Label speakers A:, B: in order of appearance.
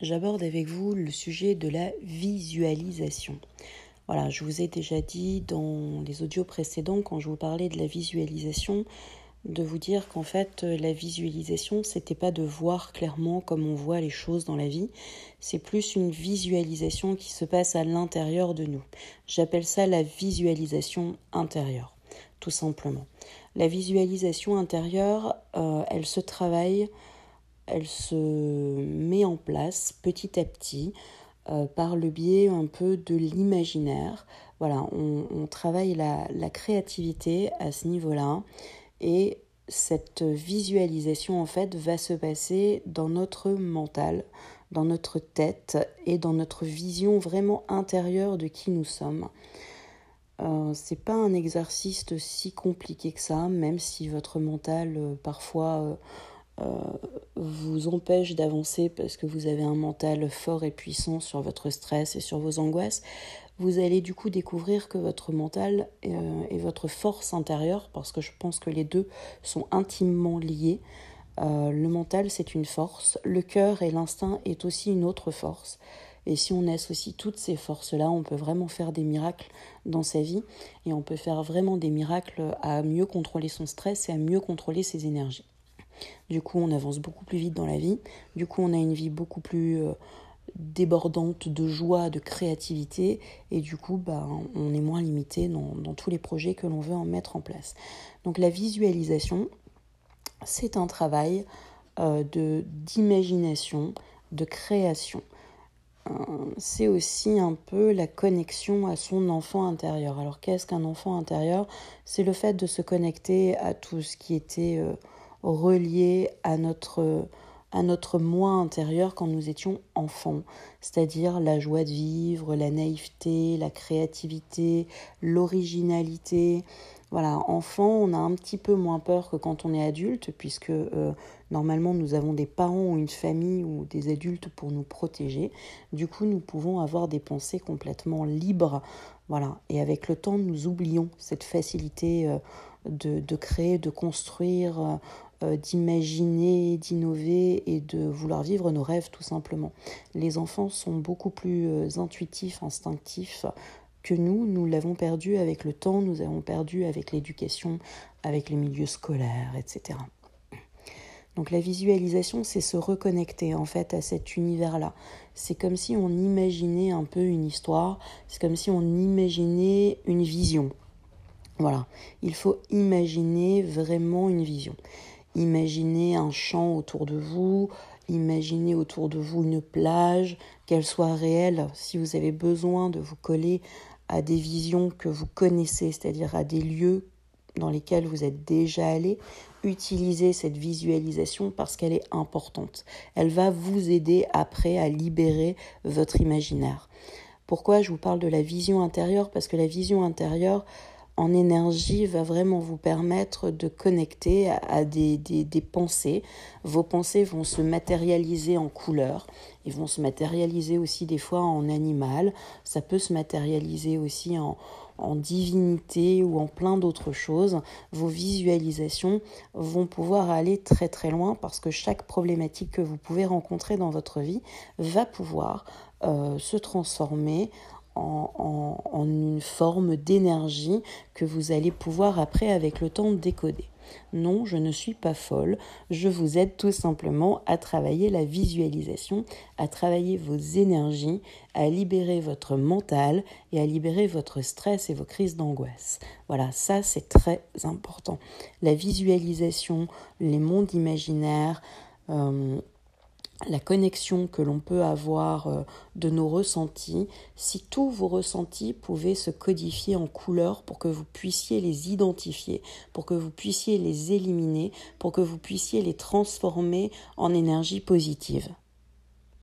A: J'aborde avec vous le sujet de la visualisation. Voilà, je vous ai déjà dit dans les audios précédents, quand je vous parlais de la visualisation, de vous dire qu'en fait, la visualisation, c'était pas de voir clairement comme on voit les choses dans la vie, c'est plus une visualisation qui se passe à l'intérieur de nous. J'appelle ça la visualisation intérieure, tout simplement. La visualisation intérieure, euh, elle se travaille, elle se met en place petit à petit euh, par le biais un peu de l'imaginaire. Voilà, on, travaille la, créativité à ce niveau-là et cette visualisation en fait va se passer dans notre mental, dans notre tête et dans notre vision vraiment intérieure de qui nous sommes. Euh, c'est pas un exercice si compliqué que ça, même si votre mental euh, parfois euh, vous empêche d'avancer parce que vous avez un mental fort et puissant sur votre stress et sur vos angoisses, vous allez du coup découvrir que votre mental euh, et votre force intérieure, parce que je pense que les deux sont intimement liés, euh, le mental c'est une force, le cœur et l'instinct est aussi une autre force. Et si on associe toutes ces forces-là, on peut vraiment faire des miracles dans sa vie et on peut faire vraiment des miracles à mieux contrôler son stress et à mieux contrôler ses énergies. Du coup, on avance beaucoup plus vite dans la vie. Du coup, on a une vie beaucoup plus euh, débordante de joie, de créativité. Et du coup, bah, on est moins limité dans, tous les projets que l'on veut en mettre en place. Donc la visualisation, c'est un travail euh, d'imagination, de création. Euh, c'est aussi un peu la connexion à son enfant intérieur. Alors qu'est-ce qu'un enfant intérieur? C'est le fait de se connecter à tout ce qui était relié à notre, à notre moi intérieur quand nous étions enfants, c'est-à-dire la joie de vivre, la naïveté, la créativité, l'originalité. Voilà, enfant, on a un petit peu moins peur que quand on est adulte, puisque euh, normalement nous avons des parents ou une famille ou des adultes pour nous protéger. Du coup, nous pouvons avoir des pensées complètement libres. Voilà, et avec le temps, nous oublions cette facilité euh, de, de, créer, de construire, euh, d'imaginer, d'innover et de vouloir vivre nos rêves tout simplement. Les enfants sont beaucoup plus euh, intuitifs, instinctifs que nous. Nous l'avons perdu avec le temps, nous avons perdu avec l'éducation, avec les milieux scolaires, etc. Donc la visualisation, c'est se reconnecter en fait à cet univers-là. C'est comme si on imaginait un peu une histoire, c'est comme si on imaginait une vision. Voilà, il faut imaginer vraiment une vision. Imaginez un champ autour de vous, imaginez autour de vous une plage, qu'elle soit réelle. Si vous avez besoin de vous coller à des visions que vous connaissez, c'est-à-dire à des lieux dans lesquels vous êtes déjà allé, utilisez cette visualisation parce qu'elle est importante. Elle va vous aider après à libérer votre imaginaire. Pourquoi je vous parle de la vision intérieure? Parce que la vision intérieure, en énergie va vraiment vous permettre de connecter à, des, des, pensées. Vos pensées vont se matérialiser en couleurs, ils vont se matérialiser aussi des fois en animal, ça peut se matérialiser aussi en, en divinité ou en plein d'autres choses. Vos visualisations vont pouvoir aller très très loin parce que chaque problématique que vous pouvez rencontrer dans votre vie va pouvoir euh, se transformer en, une forme d'énergie que vous allez pouvoir après avec le temps décoder. Non, je ne suis pas folle, je vous aide tout simplement à travailler la visualisation, à travailler vos énergies, à libérer votre mental et à libérer votre stress et vos crises d'angoisse. Voilà, ça c'est très important. La visualisation, les mondes imaginaires, euh, la connexion que l'on peut avoir euh, de nos ressentis, si tous vos ressentis pouvaient se codifier en couleurs pour que vous puissiez les identifier, pour que vous puissiez les éliminer, pour que vous puissiez les transformer en énergie positive.